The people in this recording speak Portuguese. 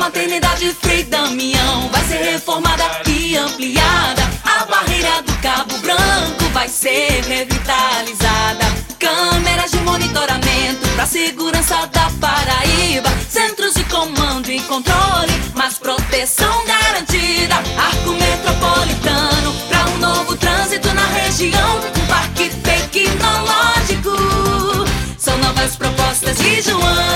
maternidade Frei Damião vai ser reformada e ampliada. A barreira do Cabo Branco vai ser revitalizada. Câmeras de monitoramento pra segurança da Paraíba. Centros de comando e controle, mas proteção garantida. Arco metropolitano pra um novo trânsito na região. Um parque tecnológico. São novas propostas de João.